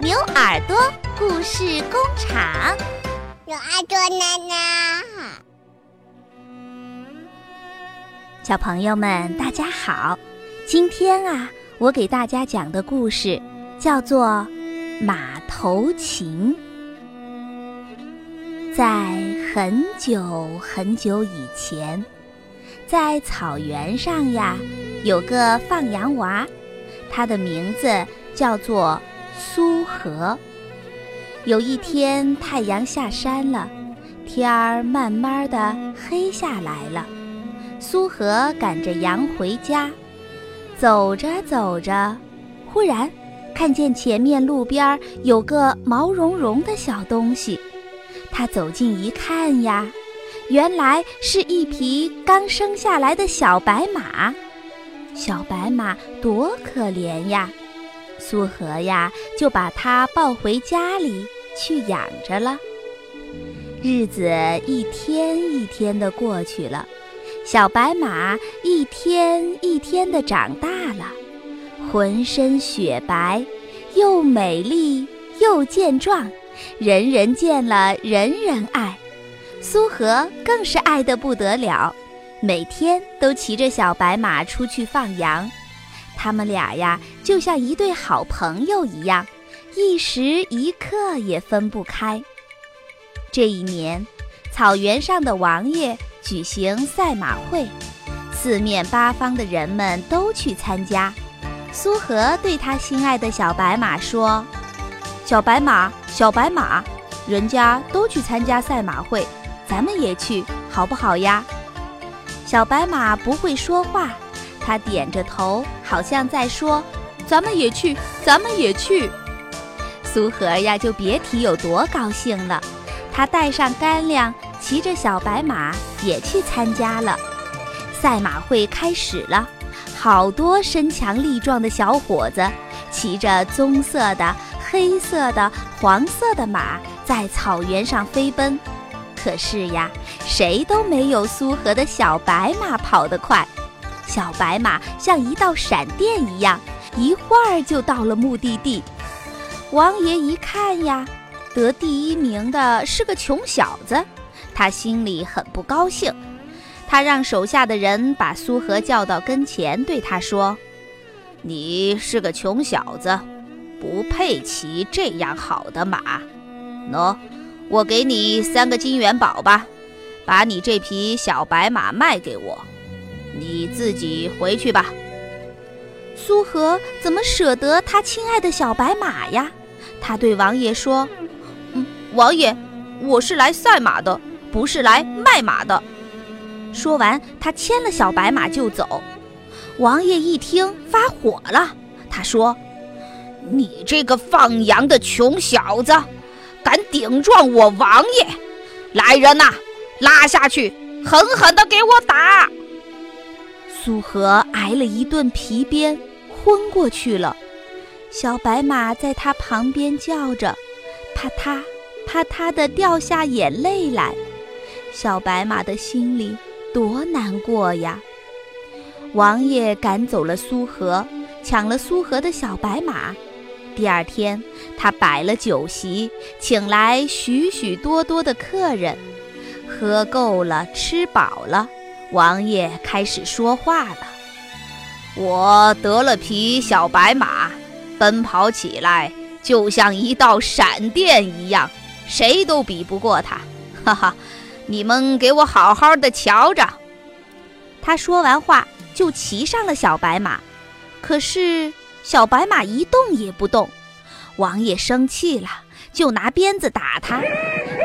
牛耳朵故事工厂，有耳朵奶奶。小朋友们，大家好！今天啊，我给大家讲的故事叫做《马头琴》。在很久很久以前，在草原上呀，有个放羊娃，他的名字叫做苏和。有一天，太阳下山了，天儿慢慢的黑下来了。苏和赶着羊回家，走着走着，忽然看见前面路边有个毛茸茸的小东西。他走近一看呀，原来是一匹刚生下来的小白马。小白马多可怜呀！苏和呀就把它抱回家里去养着了。日子一天一天的过去了，小白马一天一天的长大了，浑身雪白，又美丽又健壮。人人见了，人人爱。苏和更是爱得不得了，每天都骑着小白马出去放羊。他们俩呀，就像一对好朋友一样，一时一刻也分不开。这一年，草原上的王爷举行赛马会，四面八方的人们都去参加。苏和对他心爱的小白马说。小白马，小白马，人家都去参加赛马会，咱们也去，好不好呀？小白马不会说话，他点着头，好像在说：“咱们也去，咱们也去。”苏和呀，就别提有多高兴了。他带上干粮，骑着小白马也去参加了。赛马会开始了，好多身强力壮的小伙子，骑着棕色的。黑色的、黄色的马在草原上飞奔，可是呀，谁都没有苏和的小白马跑得快。小白马像一道闪电一样，一会儿就到了目的地。王爷一看呀，得第一名的是个穷小子，他心里很不高兴。他让手下的人把苏和叫到跟前，对他说：“你是个穷小子。”不配骑这样好的马，喏，我给你三个金元宝吧，把你这匹小白马卖给我，你自己回去吧。苏和怎么舍得他亲爱的小白马呀？他对王爷说：“嗯，王爷，我是来赛马的，不是来卖马的。”说完，他牵了小白马就走。王爷一听发火了，他说。你这个放羊的穷小子，敢顶撞我王爷！来人呐，拉下去，狠狠地给我打！苏和挨了一顿皮鞭，昏过去了。小白马在他旁边叫着，啪嗒啪嗒地掉下眼泪来。小白马的心里多难过呀！王爷赶走了苏和，抢了苏和的小白马。第二天，他摆了酒席，请来许许多多的客人。喝够了，吃饱了，王爷开始说话了：“我得了匹小白马，奔跑起来就像一道闪电一样，谁都比不过它。哈哈，你们给我好好的瞧着。”他说完话，就骑上了小白马。可是。小白马一动也不动，王爷生气了，就拿鞭子打他。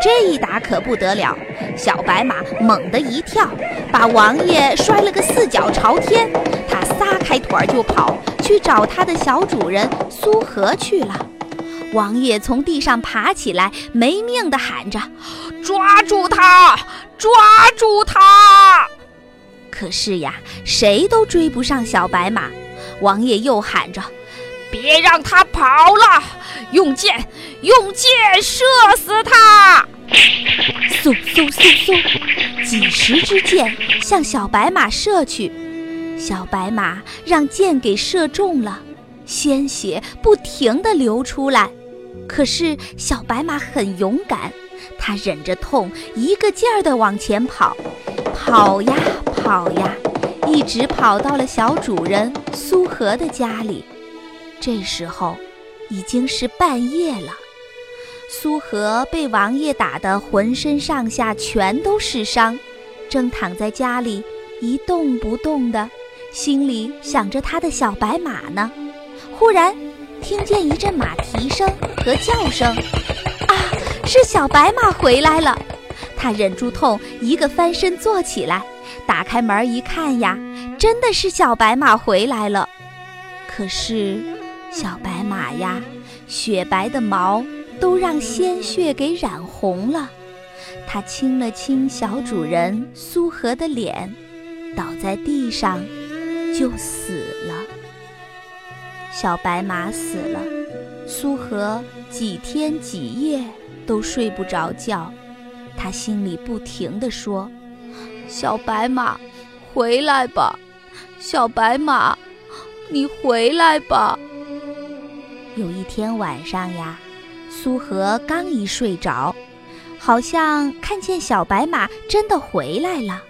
这一打可不得了，小白马猛地一跳，把王爷摔了个四脚朝天。他撒开腿儿就跑，去找他的小主人苏和去了。王爷从地上爬起来，没命地喊着：“抓住他！抓住他！”可是呀，谁都追不上小白马。王爷又喊着：“别让他跑了，用箭，用箭射死他！”嗖嗖嗖嗖，几十支箭向小白马射去，小白马让箭给射中了，鲜血不停地流出来。可是小白马很勇敢，它忍着痛，一个劲儿地往前跑，跑呀跑呀，一直跑到了小主人苏和的家里。这时候已经是半夜了，苏和被王爷打得浑身上下全都是伤，正躺在家里一动不动的，心里想着他的小白马呢。忽然。听见一阵马蹄声和叫声，啊，是小白马回来了！他忍住痛，一个翻身坐起来，打开门一看呀，真的是小白马回来了。可是，小白呀，雪白的毛都让鲜血给染红了。他亲了亲小主人苏和的脸，倒在地上，就死了。小白马死了，苏和几天几夜都睡不着觉，他心里不停地说：“小白马，回来吧！小白马，你回来吧！”有一天晚上呀，苏和刚一睡着，好像看见小白马真的回来了。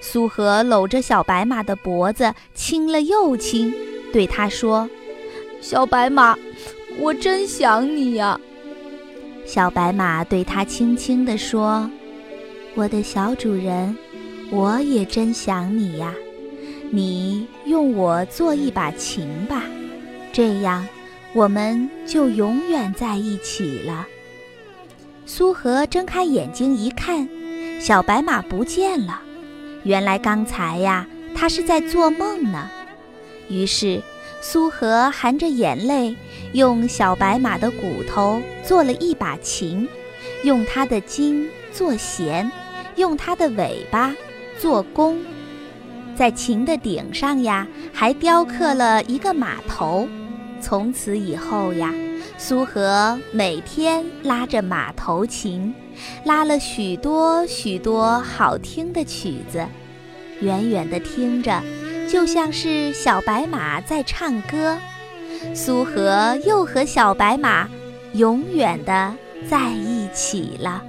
苏和搂着小白马的脖子亲了又亲，对他说。小白马，我真想你呀。小白马对他轻轻地说：“我的小主人，我也真想你呀。你用我做一把琴吧，这样我们就永远在一起了。”苏和睁开眼睛一看，小白马不见了。原来刚才呀，他是在做梦呢。于是。苏和含着眼泪，用小白马的骨头做了一把琴，用它的筋做弦，用它的尾巴做弓，在琴的顶上呀，还雕刻了一个马头。从此以后呀，苏和每天拉着马头琴，拉了许多许多好听的曲子，远远的听着。就像是小白马在唱歌，苏和又和小白马永远的在一起了。